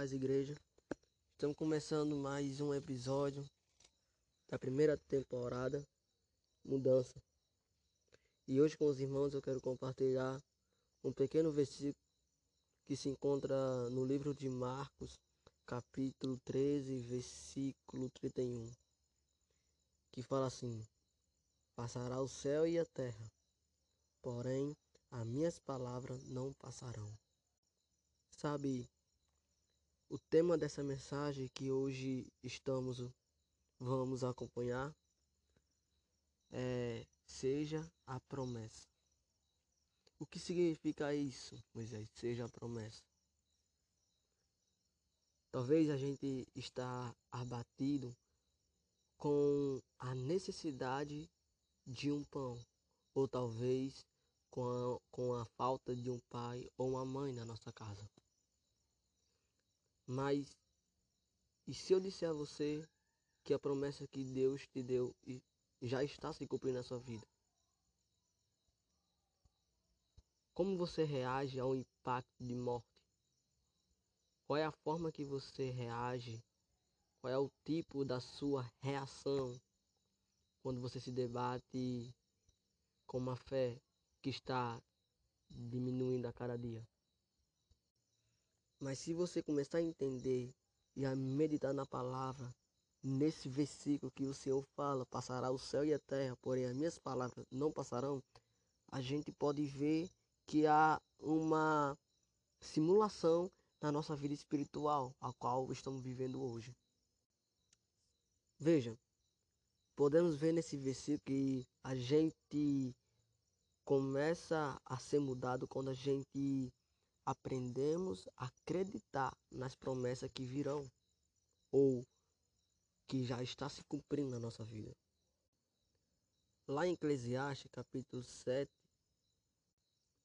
paz, igreja. Estamos começando mais um episódio da primeira temporada, Mudança. E hoje com os irmãos eu quero compartilhar um pequeno versículo que se encontra no livro de Marcos, capítulo 13, versículo 31, que fala assim: Passará o céu e a terra, porém as minhas palavras não passarão. Sabe, o tema dessa mensagem que hoje estamos vamos acompanhar é seja a promessa. O que significa isso, Moisés? Seja a promessa. Talvez a gente está abatido com a necessidade de um pão, ou talvez com a, com a falta de um pai ou uma mãe na nossa casa. Mas e se eu disser a você que a promessa que Deus te deu já está se cumprindo na sua vida? Como você reage ao impacto de morte? Qual é a forma que você reage? Qual é o tipo da sua reação quando você se debate com uma fé que está diminuindo a cada dia? Mas se você começar a entender e a meditar na palavra, nesse versículo que o Senhor fala, passará o céu e a terra, porém as minhas palavras não passarão, a gente pode ver que há uma simulação na nossa vida espiritual, a qual estamos vivendo hoje. Veja, podemos ver nesse versículo que a gente começa a ser mudado quando a gente aprendemos a acreditar nas promessas que virão ou que já está se cumprindo na nossa vida. Lá em Eclesiastes, capítulo 7,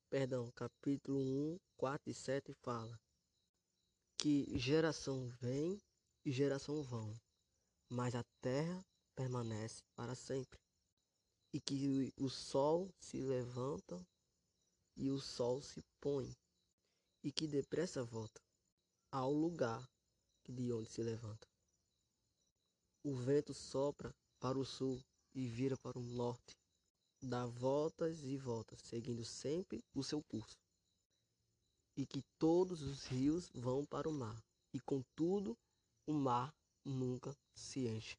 perdão, capítulo 1, 4 e 7 fala que geração vem e geração vão, mas a terra permanece para sempre. E que o sol se levanta e o sol se põe e que depressa volta ao lugar de onde se levanta. O vento sopra para o sul e vira para o norte, dá voltas e voltas, seguindo sempre o seu curso. E que todos os rios vão para o mar, e contudo o mar nunca se enche.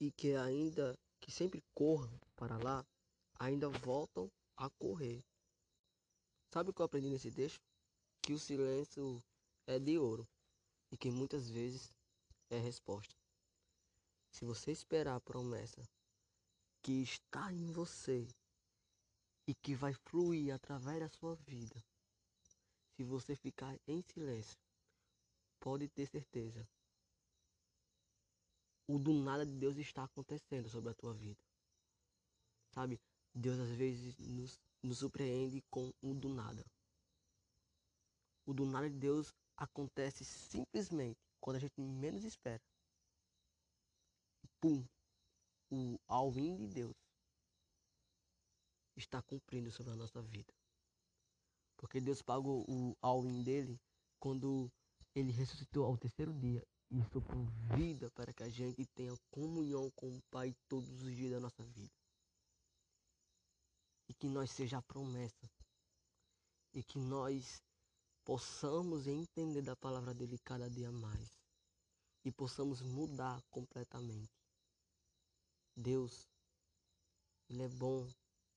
E que ainda que sempre corram para lá, ainda voltam a correr. Sabe o que eu aprendi nesse texto? Que o silêncio é de ouro e que muitas vezes é resposta. Se você esperar a promessa que está em você e que vai fluir através da sua vida, se você ficar em silêncio, pode ter certeza. O do nada de Deus está acontecendo sobre a tua vida. Sabe? Deus às vezes nos, nos surpreende com o do nada. O do nada de Deus acontece simplesmente quando a gente menos espera. Pum! O all-in de Deus está cumprindo sobre a nossa vida. Porque Deus pagou o all-in dele quando ele ressuscitou ao terceiro dia e soprou vida para que a gente tenha comunhão com o Pai todos os dias da nossa vida. E que nós seja a promessa. E que nós possamos entender da palavra dele cada dia mais e possamos mudar completamente. Deus, ele é bom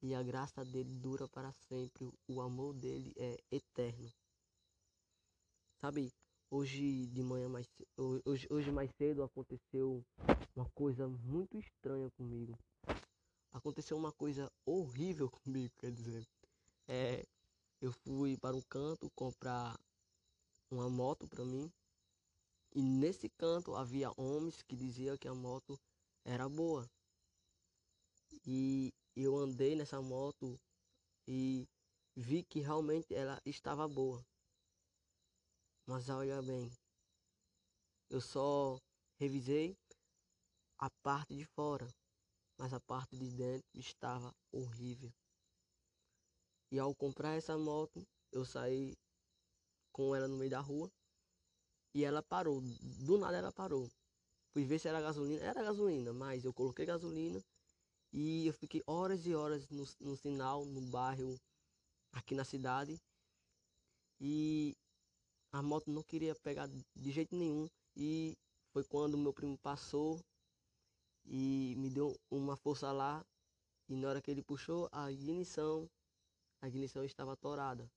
e a graça dele dura para sempre, o amor dele é eterno. Sabe, hoje de manhã mais hoje, hoje mais cedo aconteceu uma coisa muito estranha comigo. Aconteceu uma coisa horrível comigo, quer dizer. É, eu fui para um canto comprar uma moto para mim. E nesse canto havia homens que diziam que a moto era boa. E eu andei nessa moto e vi que realmente ela estava boa. Mas olha bem, eu só revisei a parte de fora, mas a parte de dentro estava horrível. E ao comprar essa moto, eu saí com ela no meio da rua e ela parou. Do nada ela parou. Fui ver se era gasolina. Era gasolina, mas eu coloquei gasolina e eu fiquei horas e horas no, no sinal, no bairro, aqui na cidade. E a moto não queria pegar de jeito nenhum. E foi quando meu primo passou e me deu uma força lá. E na hora que ele puxou a ignição, a ignição estava torada.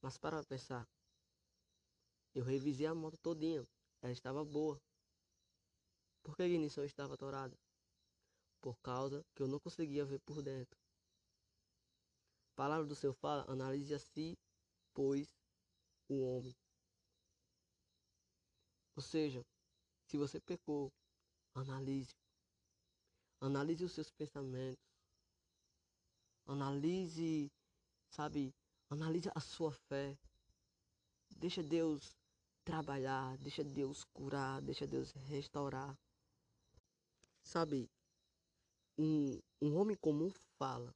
Mas para pensar, eu revisei a moto todinha, ela estava boa. Por que a ignição estava torada? Por causa que eu não conseguia ver por dentro. Palavra do seu fala, analise a si, pois o homem. Ou seja, se você pecou, analise. Analise os seus pensamentos. Analise, sabe, analise a sua fé. Deixa Deus trabalhar, deixa Deus curar, deixa Deus restaurar. Sabe, um, um homem comum fala,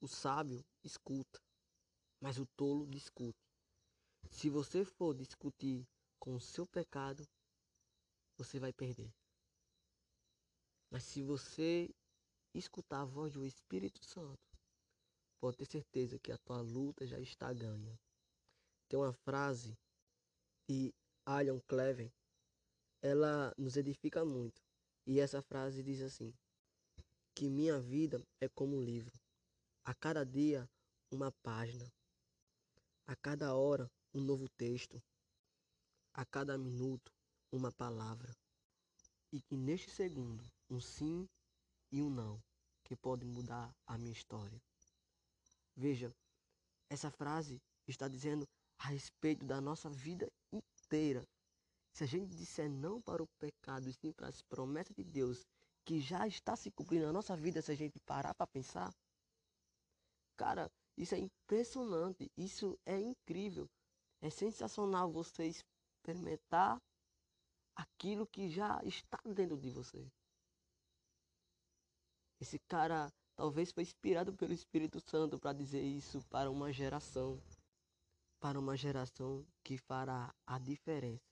o sábio escuta, mas o tolo discute. Se você for discutir com o seu pecado, você vai perder. Mas se você escutar a voz do Espírito Santo, pode ter certeza que a tua luta já está ganha. Tem uma frase de Alion Cleven, ela nos edifica muito. E essa frase diz assim: que minha vida é como um livro. A cada dia uma página. A cada hora um novo texto. A cada minuto uma palavra. E que neste segundo um sim e um não que podem mudar a minha história. Veja, essa frase está dizendo a respeito da nossa vida inteira. Se a gente disser não para o pecado e sim para as promessas de Deus que já está se cumprindo na nossa vida, se a gente parar para pensar, cara, isso é impressionante, isso é incrível. É sensacional você experimentar aquilo que já está dentro de você. Esse cara talvez foi inspirado pelo Espírito Santo para dizer isso para uma geração, para uma geração que fará a diferença.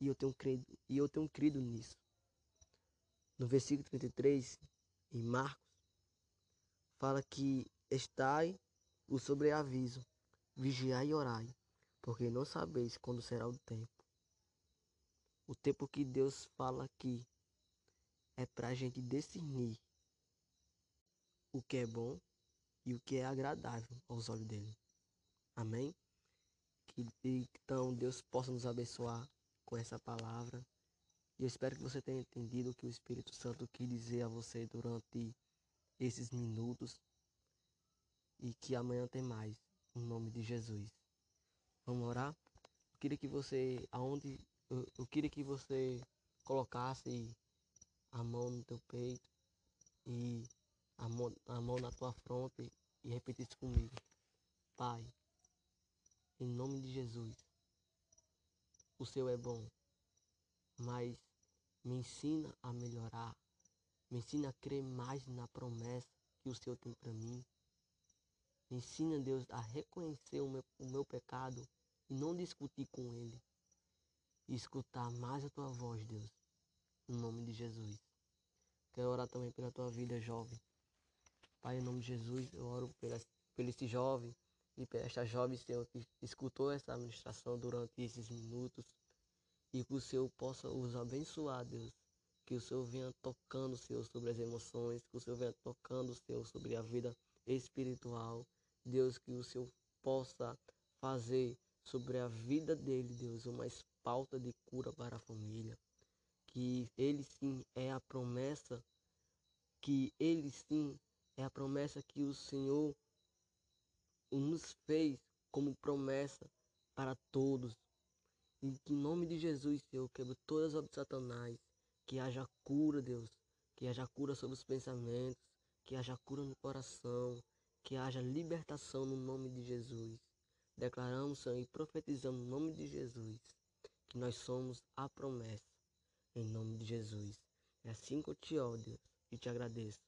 E eu tenho crido, e eu tenho crido nisso. No versículo 33, em Marcos, fala que estai o sobreaviso, vigiai e orai, porque não sabeis quando será o tempo. O tempo que Deus fala aqui é para a gente discernir o que é bom e o que é agradável aos olhos dele. Amém? Que então Deus possa nos abençoar com essa palavra. E eu espero que você tenha entendido o que o Espírito Santo quis dizer a você durante esses minutos. E que amanhã tem mais. Em nome de Jesus. Vamos orar? Eu queria que você, aonde eu, eu queria que você colocasse a mão no teu peito e a mão, a mão na tua fronte e repetisse comigo. Pai, em nome de Jesus, o Seu é bom, mas me ensina a melhorar, me ensina a crer mais na promessa que o Senhor tem para mim. Me ensina, Deus, a reconhecer o meu, o meu pecado e não discutir com Ele. E escutar mais a Tua voz, Deus. Em nome de Jesus. Quero orar também pela tua vida, jovem. Pai, em nome de Jesus, eu oro por esse jovem e por esta jovem, Senhor, que escutou essa administração durante esses minutos. E que o Senhor possa os abençoar, Deus. Que o Senhor venha tocando, Senhor, sobre as emoções. Que o Senhor venha tocando, Senhor, sobre a vida espiritual. Deus, que o Senhor possa fazer sobre a vida dele, Deus, uma espalta de cura para a família. Que ele sim é a promessa, que ele sim é a promessa que o Senhor nos fez como promessa para todos. E que em nome de Jesus, Senhor, quebra todas as obras de Satanás. Que haja cura, Deus. Que haja cura sobre os pensamentos. Que haja cura no coração. Que haja libertação no nome de Jesus. Declaramos, Senhor, e profetizamos no nome de Jesus. Que nós somos a promessa. Em nome de Jesus. É assim que eu te oro, Deus. E te agradeço.